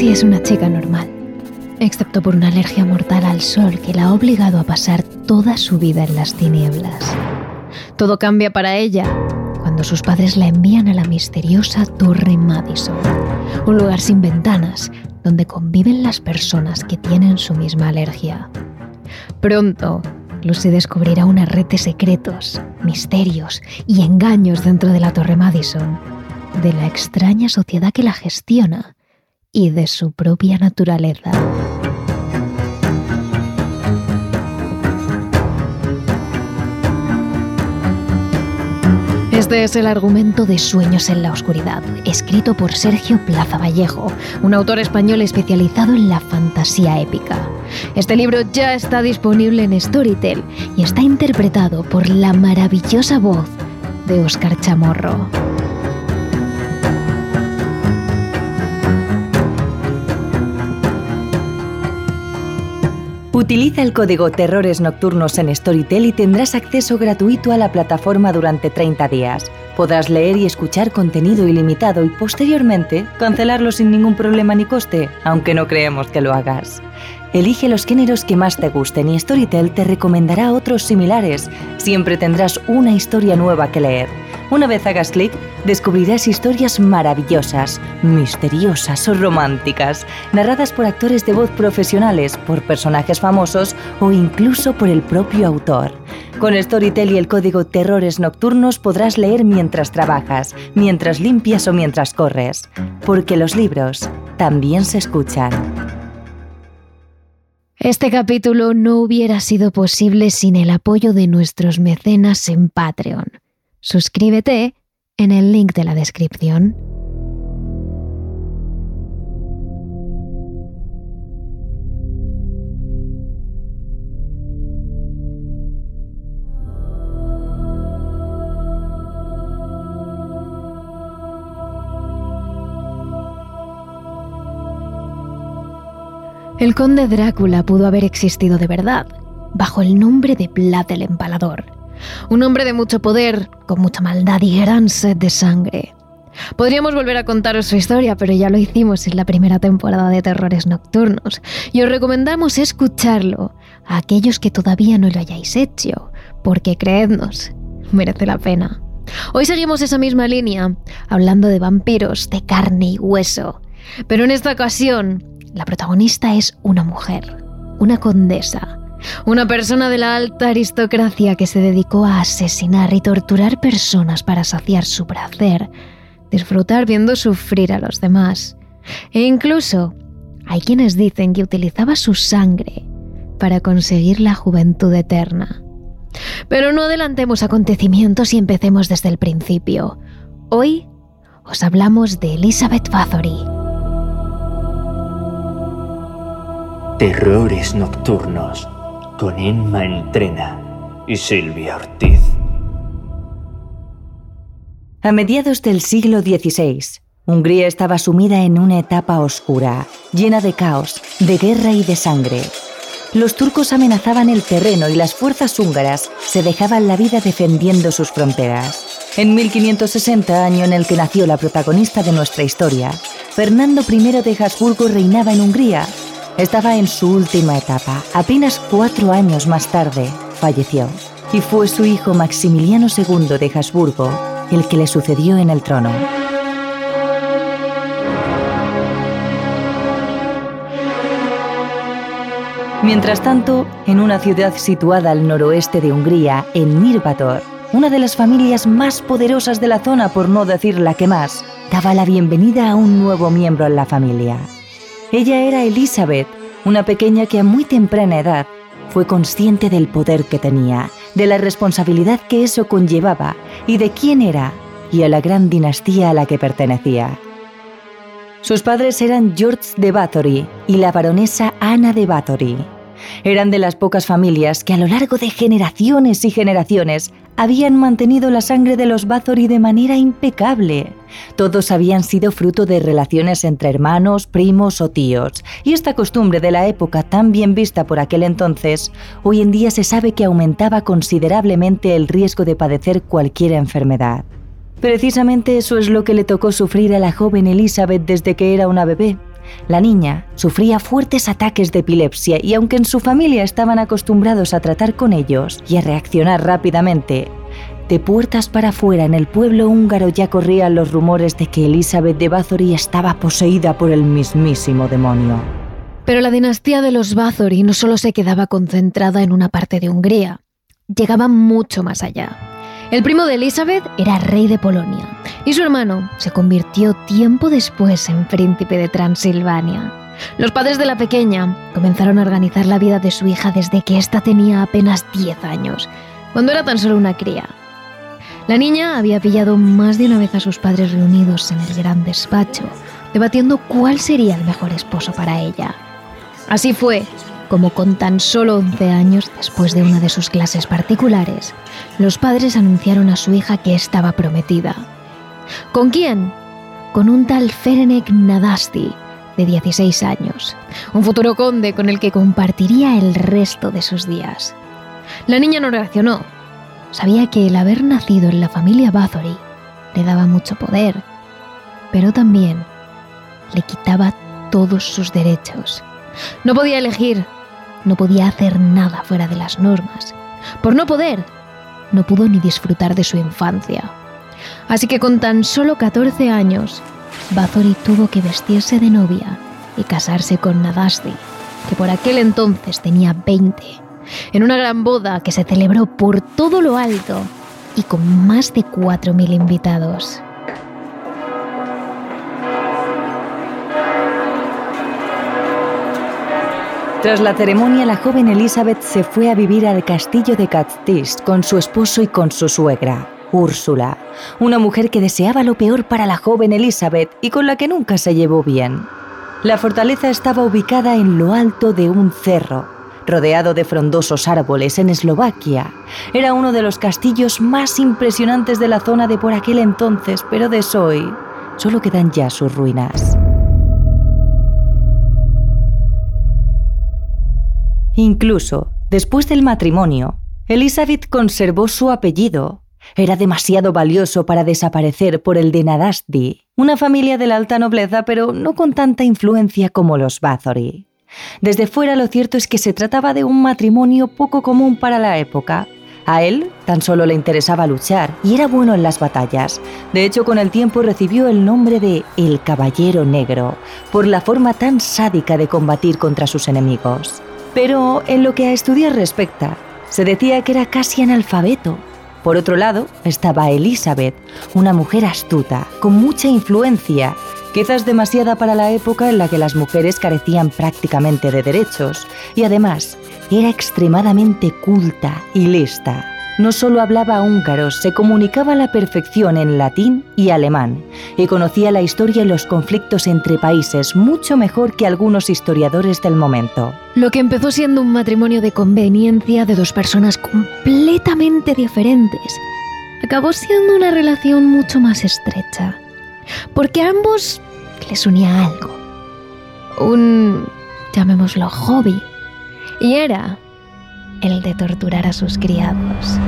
Lucy es una chica normal, excepto por una alergia mortal al sol que la ha obligado a pasar toda su vida en las tinieblas. Todo cambia para ella cuando sus padres la envían a la misteriosa Torre Madison, un lugar sin ventanas donde conviven las personas que tienen su misma alergia. Pronto, Lucy descubrirá una red de secretos, misterios y engaños dentro de la Torre Madison, de la extraña sociedad que la gestiona y de su propia naturaleza. Este es el argumento de Sueños en la Oscuridad, escrito por Sergio Plaza Vallejo, un autor español especializado en la fantasía épica. Este libro ya está disponible en Storytel y está interpretado por la maravillosa voz de Óscar Chamorro. Utiliza el código Terrores Nocturnos en Storytel y tendrás acceso gratuito a la plataforma durante 30 días. Podrás leer y escuchar contenido ilimitado y posteriormente cancelarlo sin ningún problema ni coste, aunque no creemos que lo hagas. Elige los géneros que más te gusten y Storytel te recomendará otros similares. Siempre tendrás una historia nueva que leer. Una vez hagas clic, descubrirás historias maravillosas, misteriosas o románticas, narradas por actores de voz profesionales, por personajes famosos o incluso por el propio autor. Con Storytel y el código Terrores Nocturnos podrás leer mientras trabajas, mientras limpias o mientras corres, porque los libros también se escuchan. Este capítulo no hubiera sido posible sin el apoyo de nuestros mecenas en Patreon. Suscríbete en el link de la descripción. El conde Drácula pudo haber existido de verdad, bajo el nombre de Vlad el Empalador un hombre de mucho poder, con mucha maldad y gran sed de sangre. Podríamos volver a contaros su historia, pero ya lo hicimos en la primera temporada de Terrores Nocturnos, y os recomendamos escucharlo a aquellos que todavía no lo hayáis hecho, porque creednos, merece la pena. Hoy seguimos esa misma línea, hablando de vampiros de carne y hueso, pero en esta ocasión la protagonista es una mujer, una condesa, una persona de la alta aristocracia que se dedicó a asesinar y torturar personas para saciar su placer, disfrutar viendo sufrir a los demás. E incluso hay quienes dicen que utilizaba su sangre para conseguir la juventud eterna. Pero no adelantemos acontecimientos y empecemos desde el principio. Hoy os hablamos de Elizabeth Bathory. Terrores nocturnos con Emma Entrena y Silvia Ortiz. A mediados del siglo XVI, Hungría estaba sumida en una etapa oscura, llena de caos, de guerra y de sangre. Los turcos amenazaban el terreno y las fuerzas húngaras se dejaban la vida defendiendo sus fronteras. En 1560, año en el que nació la protagonista de nuestra historia, Fernando I de Habsburgo reinaba en Hungría estaba en su última etapa. Apenas cuatro años más tarde falleció y fue su hijo Maximiliano II de Habsburgo el que le sucedió en el trono. Mientras tanto, en una ciudad situada al noroeste de Hungría, en Mirbator, una de las familias más poderosas de la zona, por no decir la que más, daba la bienvenida a un nuevo miembro en la familia. Ella era Elizabeth, una pequeña que a muy temprana edad fue consciente del poder que tenía, de la responsabilidad que eso conllevaba y de quién era y a la gran dinastía a la que pertenecía. Sus padres eran George de Bathory y la baronesa Ana de Bathory. Eran de las pocas familias que a lo largo de generaciones y generaciones habían mantenido la sangre de los Bathory de manera impecable. Todos habían sido fruto de relaciones entre hermanos, primos o tíos, y esta costumbre de la época tan bien vista por aquel entonces, hoy en día se sabe que aumentaba considerablemente el riesgo de padecer cualquier enfermedad. Precisamente eso es lo que le tocó sufrir a la joven Elizabeth desde que era una bebé. La niña sufría fuertes ataques de epilepsia y aunque en su familia estaban acostumbrados a tratar con ellos y a reaccionar rápidamente, de puertas para afuera en el pueblo húngaro ya corrían los rumores de que Elizabeth de Bathory estaba poseída por el mismísimo demonio. Pero la dinastía de los Bathory no solo se quedaba concentrada en una parte de Hungría, llegaba mucho más allá. El primo de Elizabeth era rey de Polonia y su hermano se convirtió tiempo después en príncipe de Transilvania. Los padres de la pequeña comenzaron a organizar la vida de su hija desde que ésta tenía apenas 10 años, cuando era tan solo una cría. La niña había pillado más de una vez a sus padres reunidos en el gran despacho, debatiendo cuál sería el mejor esposo para ella. Así fue como con tan solo 11 años después de una de sus clases particulares, los padres anunciaron a su hija que estaba prometida. ¿Con quién? Con un tal Ferenek Nadasti, de 16 años, un futuro conde con el que compartiría el resto de sus días. La niña no reaccionó. Sabía que el haber nacido en la familia Bathory le daba mucho poder, pero también le quitaba todos sus derechos. No podía elegir no podía hacer nada fuera de las normas. Por no poder, no pudo ni disfrutar de su infancia. Así que con tan solo 14 años, Bathory tuvo que vestirse de novia y casarse con Nadasti, que por aquel entonces tenía 20, en una gran boda que se celebró por todo lo alto y con más de 4.000 invitados. Tras la ceremonia, la joven Elizabeth se fue a vivir al castillo de Catstist con su esposo y con su suegra, Úrsula, una mujer que deseaba lo peor para la joven Elizabeth y con la que nunca se llevó bien. La fortaleza estaba ubicada en lo alto de un cerro, rodeado de frondosos árboles en Eslovaquia. Era uno de los castillos más impresionantes de la zona de por aquel entonces, pero de hoy solo quedan ya sus ruinas. Incluso, después del matrimonio, Elizabeth conservó su apellido. Era demasiado valioso para desaparecer por el de Nadasti, una familia de la alta nobleza, pero no con tanta influencia como los Bathory. Desde fuera lo cierto es que se trataba de un matrimonio poco común para la época. A él tan solo le interesaba luchar y era bueno en las batallas. De hecho, con el tiempo recibió el nombre de El Caballero Negro, por la forma tan sádica de combatir contra sus enemigos. Pero en lo que a estudiar respecta, se decía que era casi analfabeto. Por otro lado, estaba Elizabeth, una mujer astuta, con mucha influencia, quizás demasiada para la época en la que las mujeres carecían prácticamente de derechos, y además era extremadamente culta y lista. No solo hablaba húngaro, se comunicaba a la perfección en latín y alemán, y conocía la historia y los conflictos entre países mucho mejor que algunos historiadores del momento. Lo que empezó siendo un matrimonio de conveniencia de dos personas completamente diferentes, acabó siendo una relación mucho más estrecha, porque a ambos les unía algo, un, llamémoslo, hobby, y era el de torturar a sus criados.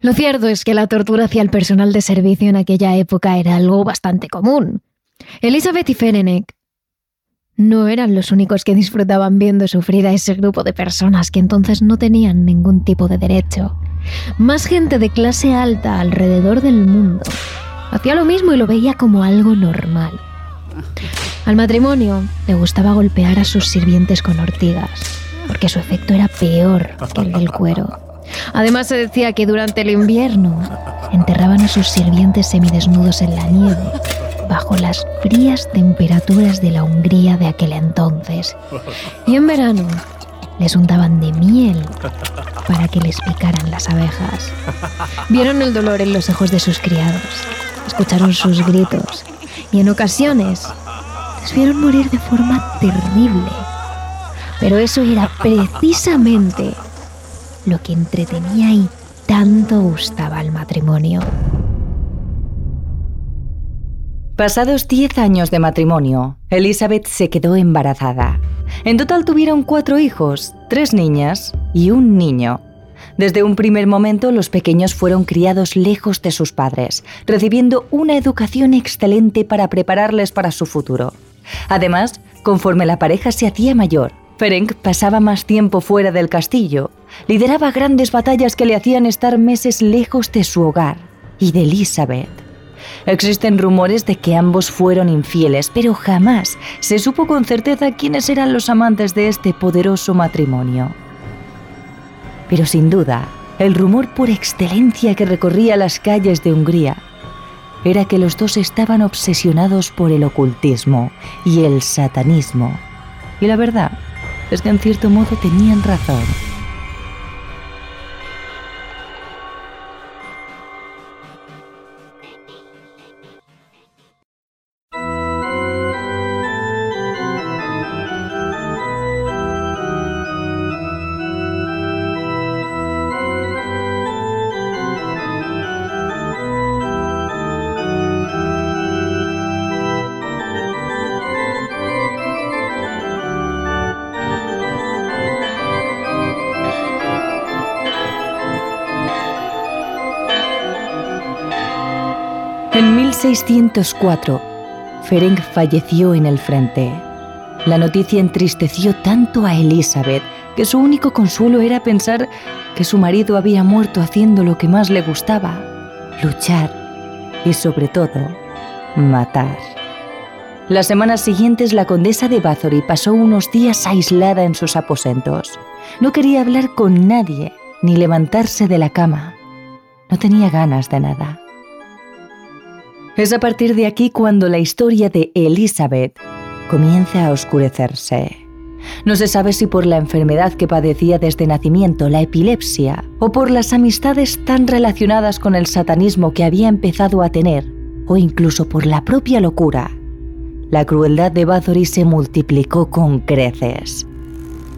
Lo cierto es que la tortura hacia el personal de servicio en aquella época era algo bastante común. Elizabeth y Ferenek no eran los únicos que disfrutaban viendo sufrir a ese grupo de personas que entonces no tenían ningún tipo de derecho. Más gente de clase alta alrededor del mundo hacía lo mismo y lo veía como algo normal. Al matrimonio le gustaba golpear a sus sirvientes con ortigas porque su efecto era peor que el del cuero. Además se decía que durante el invierno enterraban a sus sirvientes semidesnudos en la nieve, bajo las frías temperaturas de la Hungría de aquel entonces. Y en verano les untaban de miel para que les picaran las abejas. Vieron el dolor en los ojos de sus criados, escucharon sus gritos y en ocasiones les vieron morir de forma terrible pero eso era precisamente lo que entretenía y tanto gustaba al matrimonio. Pasados 10 años de matrimonio, Elizabeth se quedó embarazada. En total tuvieron cuatro hijos, tres niñas y un niño. Desde un primer momento los pequeños fueron criados lejos de sus padres, recibiendo una educación excelente para prepararles para su futuro. Además, conforme la pareja se hacía mayor, Ferenc pasaba más tiempo fuera del castillo, lideraba grandes batallas que le hacían estar meses lejos de su hogar y de Elizabeth. Existen rumores de que ambos fueron infieles, pero jamás se supo con certeza quiénes eran los amantes de este poderoso matrimonio. Pero sin duda, el rumor por excelencia que recorría las calles de Hungría era que los dos estaban obsesionados por el ocultismo y el satanismo. Y la verdad es que en cierto modo tenían razón. 1604, Ferenc falleció en el frente. La noticia entristeció tanto a Elizabeth que su único consuelo era pensar que su marido había muerto haciendo lo que más le gustaba, luchar y sobre todo, matar. Las semanas siguientes la condesa de Bathory pasó unos días aislada en sus aposentos. No quería hablar con nadie ni levantarse de la cama. No tenía ganas de nada. Es a partir de aquí cuando la historia de Elizabeth comienza a oscurecerse. No se sabe si por la enfermedad que padecía desde nacimiento, la epilepsia, o por las amistades tan relacionadas con el satanismo que había empezado a tener, o incluso por la propia locura. La crueldad de Bathory se multiplicó con creces.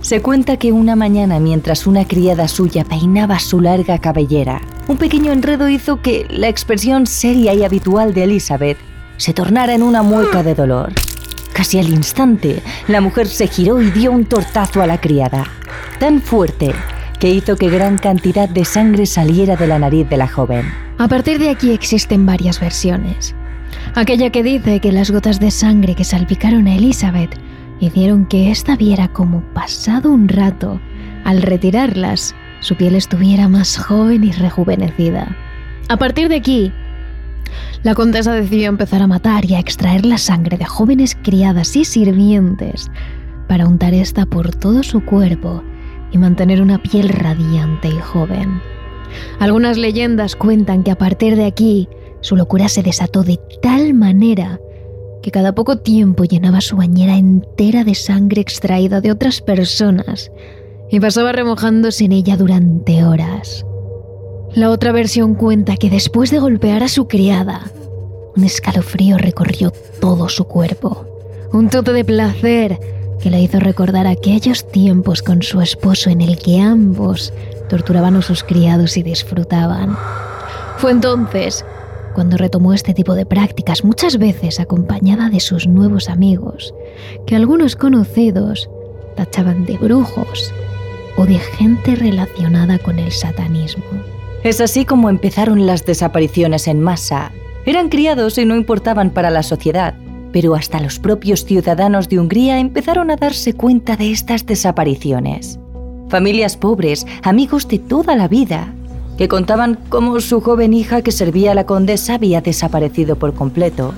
Se cuenta que una mañana mientras una criada suya peinaba su larga cabellera, un pequeño enredo hizo que la expresión seria y habitual de Elizabeth se tornara en una mueca de dolor. Casi al instante, la mujer se giró y dio un tortazo a la criada, tan fuerte que hizo que gran cantidad de sangre saliera de la nariz de la joven. A partir de aquí existen varias versiones. Aquella que dice que las gotas de sangre que salpicaron a Elizabeth hicieron que ésta viera como pasado un rato, al retirarlas, su piel estuviera más joven y rejuvenecida. A partir de aquí, la condesa decidió empezar a matar y a extraer la sangre de jóvenes criadas y sirvientes para untar esta por todo su cuerpo y mantener una piel radiante y joven. Algunas leyendas cuentan que a partir de aquí su locura se desató de tal manera que cada poco tiempo llenaba su bañera entera de sangre extraída de otras personas y pasaba remojándose en ella durante horas. La otra versión cuenta que después de golpear a su criada, un escalofrío recorrió todo su cuerpo, un tote de placer que le hizo recordar aquellos tiempos con su esposo en el que ambos torturaban a sus criados y disfrutaban. Fue entonces cuando retomó este tipo de prácticas, muchas veces acompañada de sus nuevos amigos, que algunos conocidos tachaban de brujos o de gente relacionada con el satanismo. Es así como empezaron las desapariciones en masa. Eran criados y no importaban para la sociedad, pero hasta los propios ciudadanos de Hungría empezaron a darse cuenta de estas desapariciones. Familias pobres, amigos de toda la vida, que contaban cómo su joven hija que servía a la condesa había desaparecido por completo.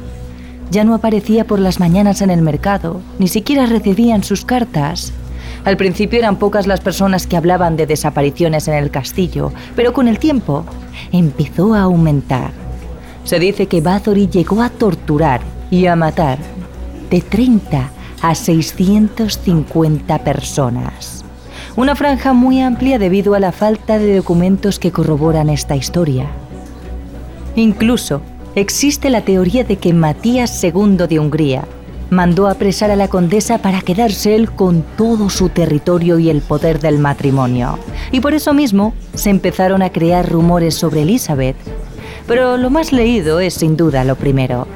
Ya no aparecía por las mañanas en el mercado, ni siquiera recibían sus cartas. Al principio eran pocas las personas que hablaban de desapariciones en el castillo, pero con el tiempo empezó a aumentar. Se dice que Bathory llegó a torturar y a matar de 30 a 650 personas una franja muy amplia debido a la falta de documentos que corroboran esta historia. Incluso existe la teoría de que Matías II de Hungría mandó apresar a la condesa para quedarse él con todo su territorio y el poder del matrimonio. Y por eso mismo se empezaron a crear rumores sobre Elizabeth. Pero lo más leído es sin duda lo primero.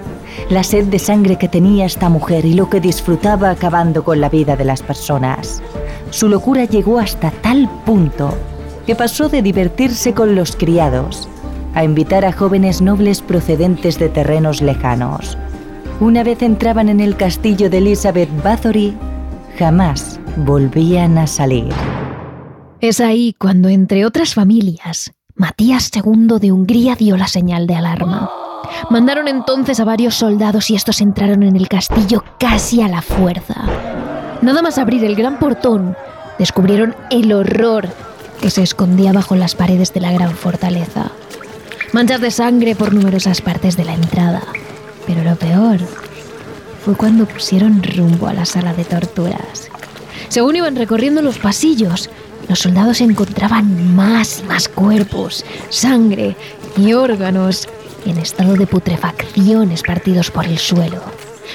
La sed de sangre que tenía esta mujer y lo que disfrutaba acabando con la vida de las personas su locura llegó hasta tal punto que pasó de divertirse con los criados a invitar a jóvenes nobles procedentes de terrenos lejanos. Una vez entraban en el castillo de Elizabeth Bathory, jamás volvían a salir. Es ahí cuando, entre otras familias, Matías II de Hungría dio la señal de alarma. Mandaron entonces a varios soldados y estos entraron en el castillo casi a la fuerza. Nada más abrir el gran portón, descubrieron el horror que se escondía bajo las paredes de la gran fortaleza. Manchas de sangre por numerosas partes de la entrada. Pero lo peor fue cuando pusieron rumbo a la sala de torturas. Según iban recorriendo los pasillos, los soldados encontraban más y más cuerpos, sangre y órganos en estado de putrefacción espartidos por el suelo.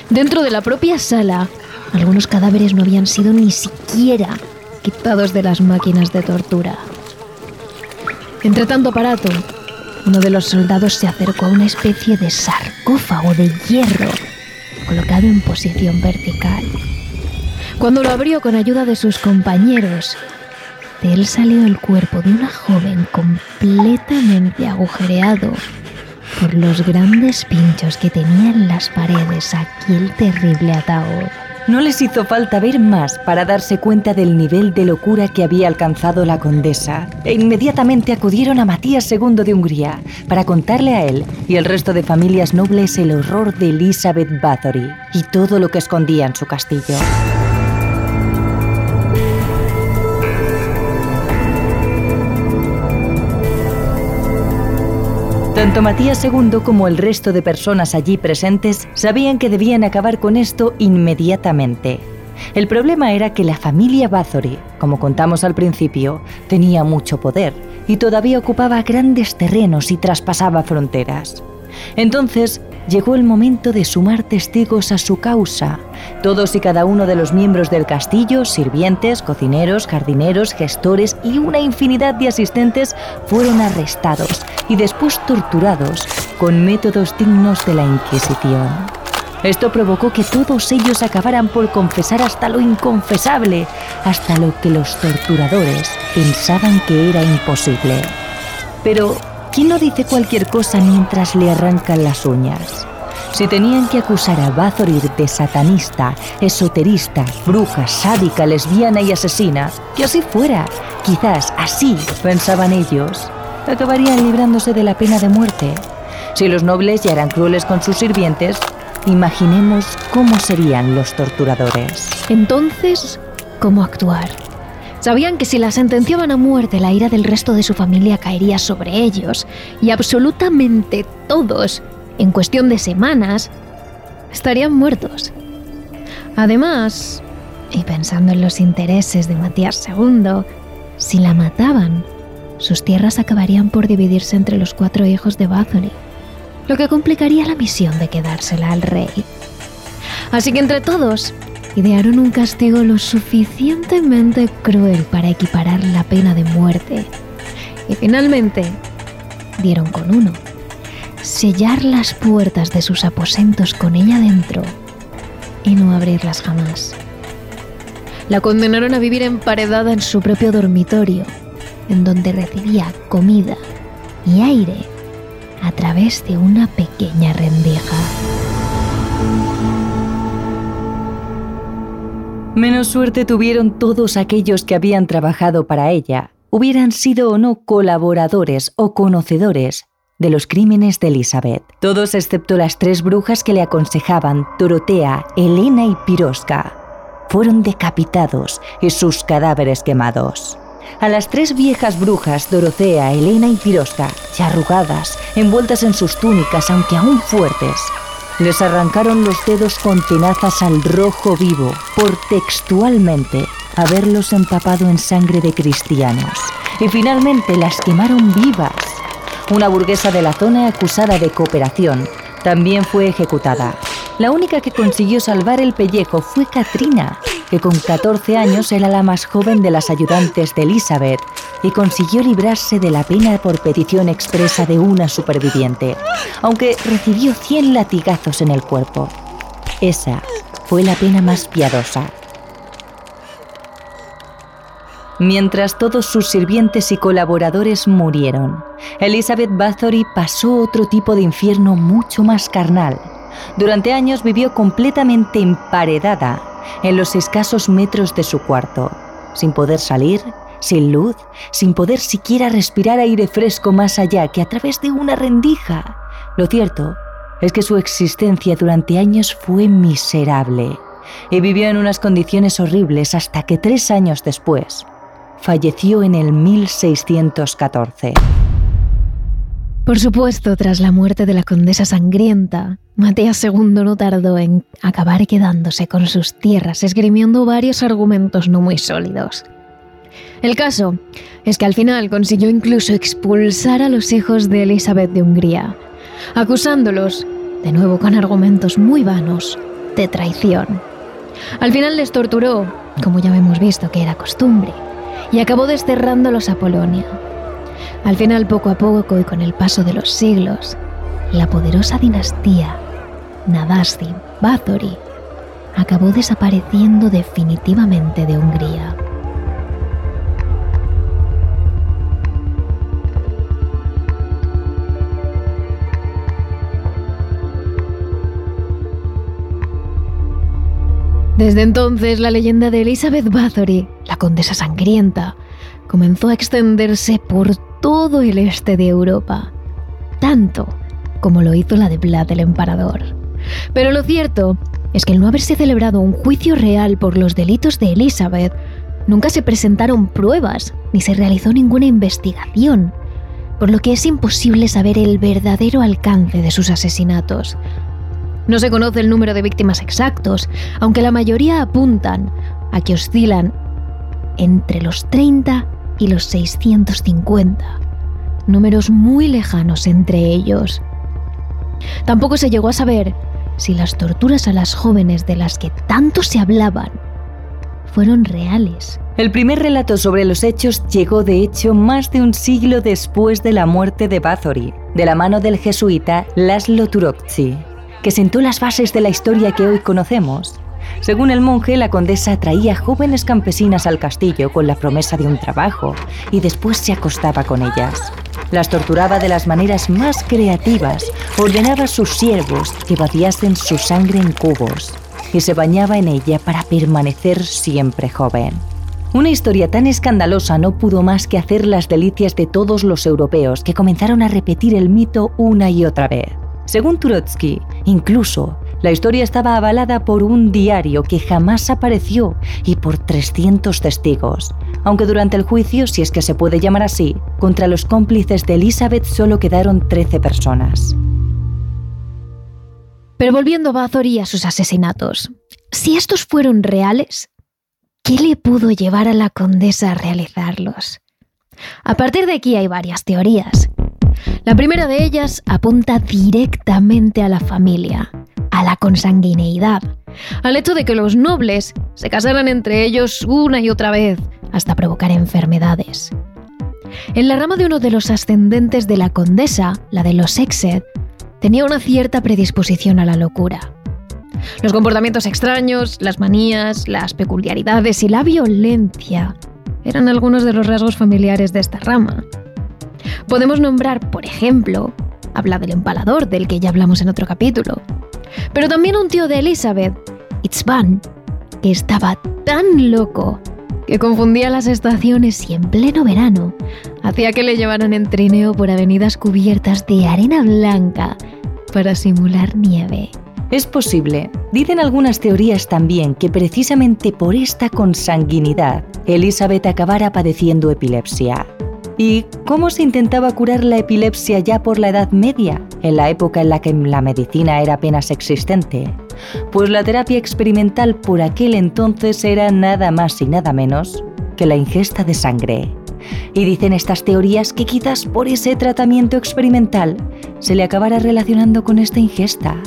Dentro de la propia sala, algunos cadáveres no habían sido ni siquiera quitados de las máquinas de tortura. Entre tanto aparato, uno de los soldados se acercó a una especie de sarcófago de hierro colocado en posición vertical. Cuando lo abrió con ayuda de sus compañeros, de él salió el cuerpo de una joven completamente agujereado por los grandes pinchos que tenía en las paredes aquel terrible ataúd. No les hizo falta ver más para darse cuenta del nivel de locura que había alcanzado la condesa e inmediatamente acudieron a Matías II de Hungría para contarle a él y el resto de familias nobles el horror de Elizabeth Bathory y todo lo que escondía en su castillo. Tanto Matías II como el resto de personas allí presentes sabían que debían acabar con esto inmediatamente. El problema era que la familia Bathory, como contamos al principio, tenía mucho poder y todavía ocupaba grandes terrenos y traspasaba fronteras. Entonces llegó el momento de sumar testigos a su causa. Todos y cada uno de los miembros del castillo, sirvientes, cocineros, jardineros, gestores y una infinidad de asistentes fueron arrestados y después torturados con métodos dignos de la Inquisición. Esto provocó que todos ellos acabaran por confesar hasta lo inconfesable, hasta lo que los torturadores pensaban que era imposible. Pero ¿Quién no dice cualquier cosa mientras le arrancan las uñas? Si tenían que acusar a Bathory de satanista, esoterista, bruja, sádica, lesbiana y asesina, que así fuera, quizás así, pensaban ellos, acabarían librándose de la pena de muerte. Si los nobles ya eran crueles con sus sirvientes, imaginemos cómo serían los torturadores. Entonces, ¿cómo actuar? Sabían que si la sentenciaban a muerte, la ira del resto de su familia caería sobre ellos, y absolutamente todos, en cuestión de semanas, estarían muertos. Además, y pensando en los intereses de Matías II, si la mataban, sus tierras acabarían por dividirse entre los cuatro hijos de Bathory, lo que complicaría la misión de quedársela al rey. Así que entre todos idearon un castigo lo suficientemente cruel para equiparar la pena de muerte. Y finalmente dieron con uno. Sellar las puertas de sus aposentos con ella dentro y no abrirlas jamás. La condenaron a vivir emparedada en su propio dormitorio, en donde recibía comida y aire a través de una pequeña rendija. Menos suerte tuvieron todos aquellos que habían trabajado para ella, hubieran sido o no colaboradores o conocedores de los crímenes de Elizabeth. Todos excepto las tres brujas que le aconsejaban, Dorotea, Elena y Piroska, fueron decapitados y sus cadáveres quemados. A las tres viejas brujas, Dorotea, Elena y Piroska, ya arrugadas, envueltas en sus túnicas, aunque aún fuertes, les arrancaron los dedos con tenazas al rojo vivo por textualmente haberlos empapado en sangre de cristianos. Y finalmente las quemaron vivas. Una burguesa de la zona acusada de cooperación también fue ejecutada. La única que consiguió salvar el pellejo fue Katrina, que con 14 años era la más joven de las ayudantes de Elizabeth y consiguió librarse de la pena por petición expresa de una superviviente, aunque recibió 100 latigazos en el cuerpo. Esa fue la pena más piadosa. Mientras todos sus sirvientes y colaboradores murieron, Elizabeth Bathory pasó otro tipo de infierno mucho más carnal Durante años vivió completamente emparedada en los escasos metros de su cuarto, sin poder salir, sin luz, sin poder siquiera respirar aire fresco más allá que a través de una rendija. Lo cierto es que su existencia durante años fue miserable y vivió en unas condiciones horribles hasta que tres años después falleció en el 1614. Por supuesto, tras la muerte de la condesa sangrienta, Matías II no tardó en acabar quedándose con sus tierras, esgrimiendo varios argumentos no muy sólidos. El caso es que al final consiguió incluso expulsar a los hijos de Elizabeth de Hungría, acusándolos, de nuevo con argumentos muy vanos, de traición. Al final les torturó, como ya hemos visto que era costumbre, y acabó desterrándolos a Polonia. Al final, poco a poco y con el paso de los siglos, la poderosa dinastía Nadasti Bathory acabó desapareciendo definitivamente de Hungría. Desde entonces, la leyenda de Elizabeth Bathory, la condesa sangrienta, comenzó a extenderse por todo el este de Europa, tanto como lo hizo la de Vlad el Emperador. Pero lo cierto es que el no haberse celebrado un juicio real por los delitos de Elizabeth, nunca se presentaron pruebas ni se realizó ninguna investigación, por lo que es imposible saber el verdadero alcance de sus asesinatos, no se conoce el número de víctimas exactos, aunque la mayoría apuntan a que oscilan entre los 30 y los 650, números muy lejanos entre ellos. Tampoco se llegó a saber si las torturas a las jóvenes de las que tanto se hablaban fueron reales. El primer relato sobre los hechos llegó de hecho más de un siglo después de la muerte de Bathory, de la mano del jesuita Laszlo Turokci que sentó las bases de la historia que hoy conocemos. Según el monje, la condesa traía jóvenes campesinas al castillo con la promesa de un trabajo y después se acostaba con ellas. Las torturaba de las maneras más creativas, ordenaba a sus siervos que vaciasen su sangre en cubos y se bañaba en ella para permanecer siempre joven. Una historia tan escandalosa no pudo más que hacer las delicias de todos los europeos que comenzaron a repetir el mito una y otra vez. Según Turotsky, incluso la historia estaba avalada por un diario que jamás apareció y por 300 testigos, aunque durante el juicio, si es que se puede llamar así, contra los cómplices de Elizabeth solo quedaron 13 personas. Pero volviendo a Bathory y a sus asesinatos, si estos fueron reales, ¿qué le pudo llevar a la condesa a realizarlos? A partir de aquí hay varias teorías. La primera de ellas apunta directamente a la familia, a la consanguineidad, al hecho de que los nobles se casaran entre ellos una y otra vez hasta provocar enfermedades. En la rama de uno de los ascendentes de la condesa, la de los Exed, tenía una cierta predisposición a la locura. Los comportamientos extraños, las manías, las peculiaridades y la violencia eran algunos de los rasgos familiares de esta rama. Podemos nombrar, por ejemplo, habla del empalador, del que ya hablamos en otro capítulo, pero también un tío de Elizabeth, Itzvan, que estaba tan loco que confundía las estaciones y en pleno verano hacía que le llevaran en trineo por avenidas cubiertas de arena blanca para simular nieve. Es posible, dicen algunas teorías también, que precisamente por esta consanguinidad Elizabeth acabara padeciendo epilepsia. ¿Y cómo se intentaba curar la epilepsia ya por la Edad Media, en la época en la que la medicina era apenas existente? Pues la terapia experimental por aquel entonces era nada más y nada menos que la ingesta de sangre. Y dicen estas teorías que quizás por ese tratamiento experimental se le acabara relacionando con esta ingesta.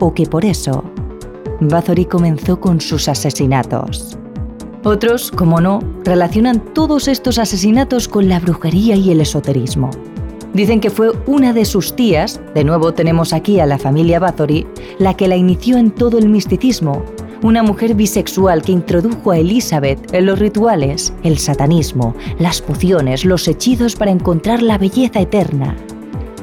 O que por eso Bathory comenzó con sus asesinatos. Otros, como no, relacionan todos estos asesinatos con la brujería y el esoterismo. Dicen que fue una de sus tías, de nuevo tenemos aquí a la familia Bathory, la que la inició en todo el misticismo, una mujer bisexual que introdujo a Elizabeth en los rituales, el satanismo, las pociones, los hechizos para encontrar la belleza eterna.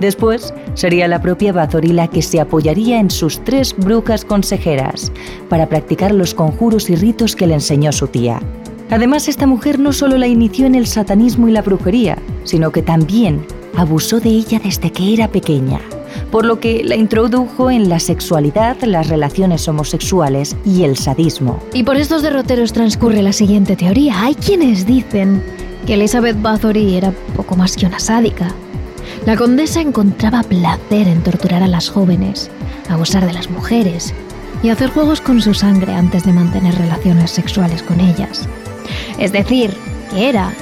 Después sería la propia Bathory la que se apoyaría en sus tres brujas consejeras para practicar los conjuros y ritos que le enseñó su tía. Además, esta mujer no solo la inició en el satanismo y la brujería, sino que también abusó de ella desde que era pequeña, por lo que la introdujo en la sexualidad, las relaciones homosexuales y el sadismo. Y por estos derroteros transcurre la siguiente teoría. Hay quienes dicen que Elizabeth Bathory era poco más que una sádica, la condesa encontraba placer en torturar a las jóvenes, abusar de las mujeres y hacer juegos con su sangre antes de mantener relaciones sexuales con ellas. Es decir, que era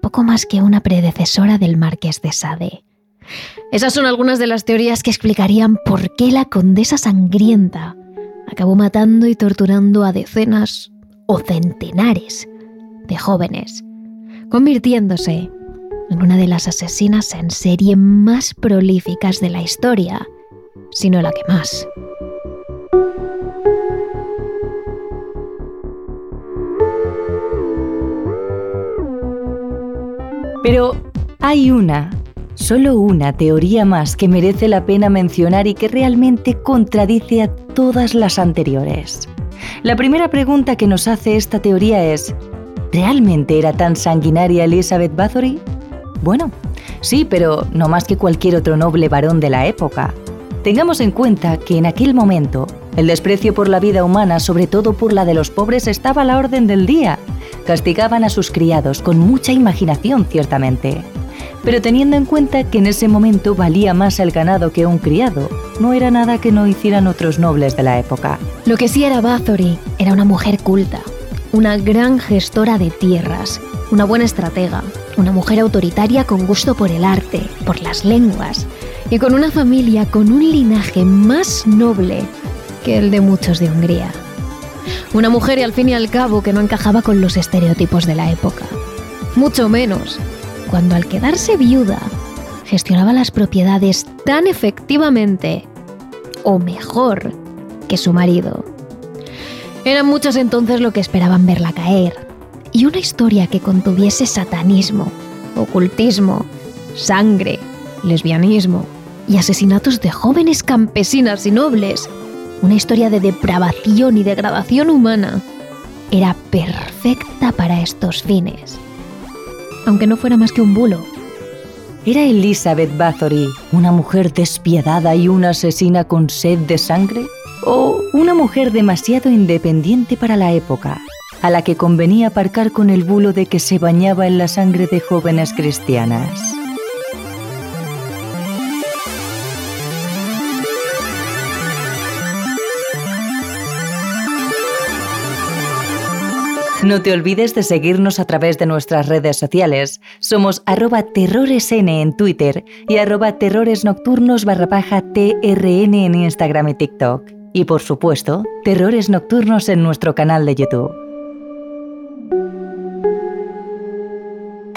poco más que una predecesora del marqués de Sade. Esas son algunas de las teorías que explicarían por qué la condesa sangrienta acabó matando y torturando a decenas o centenares de jóvenes, convirtiéndose en una de las asesinas en serie más prolíficas de la historia, sino la que más. Pero hay una, solo una teoría más que merece la pena mencionar y que realmente contradice a todas las anteriores. La primera pregunta que nos hace esta teoría es, ¿realmente era tan sanguinaria Elizabeth Bathory? Bueno, sí, pero no más que cualquier otro noble varón de la época. Tengamos en cuenta que en aquel momento el desprecio por la vida humana, sobre todo por la de los pobres, estaba a la orden del día. Castigaban a sus criados con mucha imaginación, ciertamente. Pero teniendo en cuenta que en ese momento valía más el ganado que un criado, no era nada que no hicieran otros nobles de la época. Lo que sí era Bathory era una mujer culta, una gran gestora de tierras, una buena estratega, una mujer autoritaria con gusto por el arte, por las lenguas y con una familia con un linaje más noble que el de muchos de Hungría. Una mujer y al fin y al cabo que no encajaba con los estereotipos de la época. Mucho menos cuando al quedarse viuda gestionaba las propiedades tan efectivamente o mejor que su marido. Eran muchos entonces lo que esperaban verla caer, y una historia que contuviese satanismo, ocultismo, sangre, lesbianismo y asesinatos de jóvenes campesinas y nobles, una historia de depravación y degradación humana, era perfecta para estos fines. Aunque no fuera más que un bulo. ¿Era Elizabeth Bathory una mujer despiadada y una asesina con sed de sangre? ¿O una mujer demasiado independiente para la época, a la que convenía aparcar con el bulo de que se bañaba en la sangre de jóvenes cristianas. No te olvides de seguirnos a través de nuestras redes sociales. Somos arroba terroresn en Twitter y arroba terroresnocturnos barra paja trn en Instagram y TikTok. Y por supuesto, Terrores Nocturnos en nuestro canal de YouTube.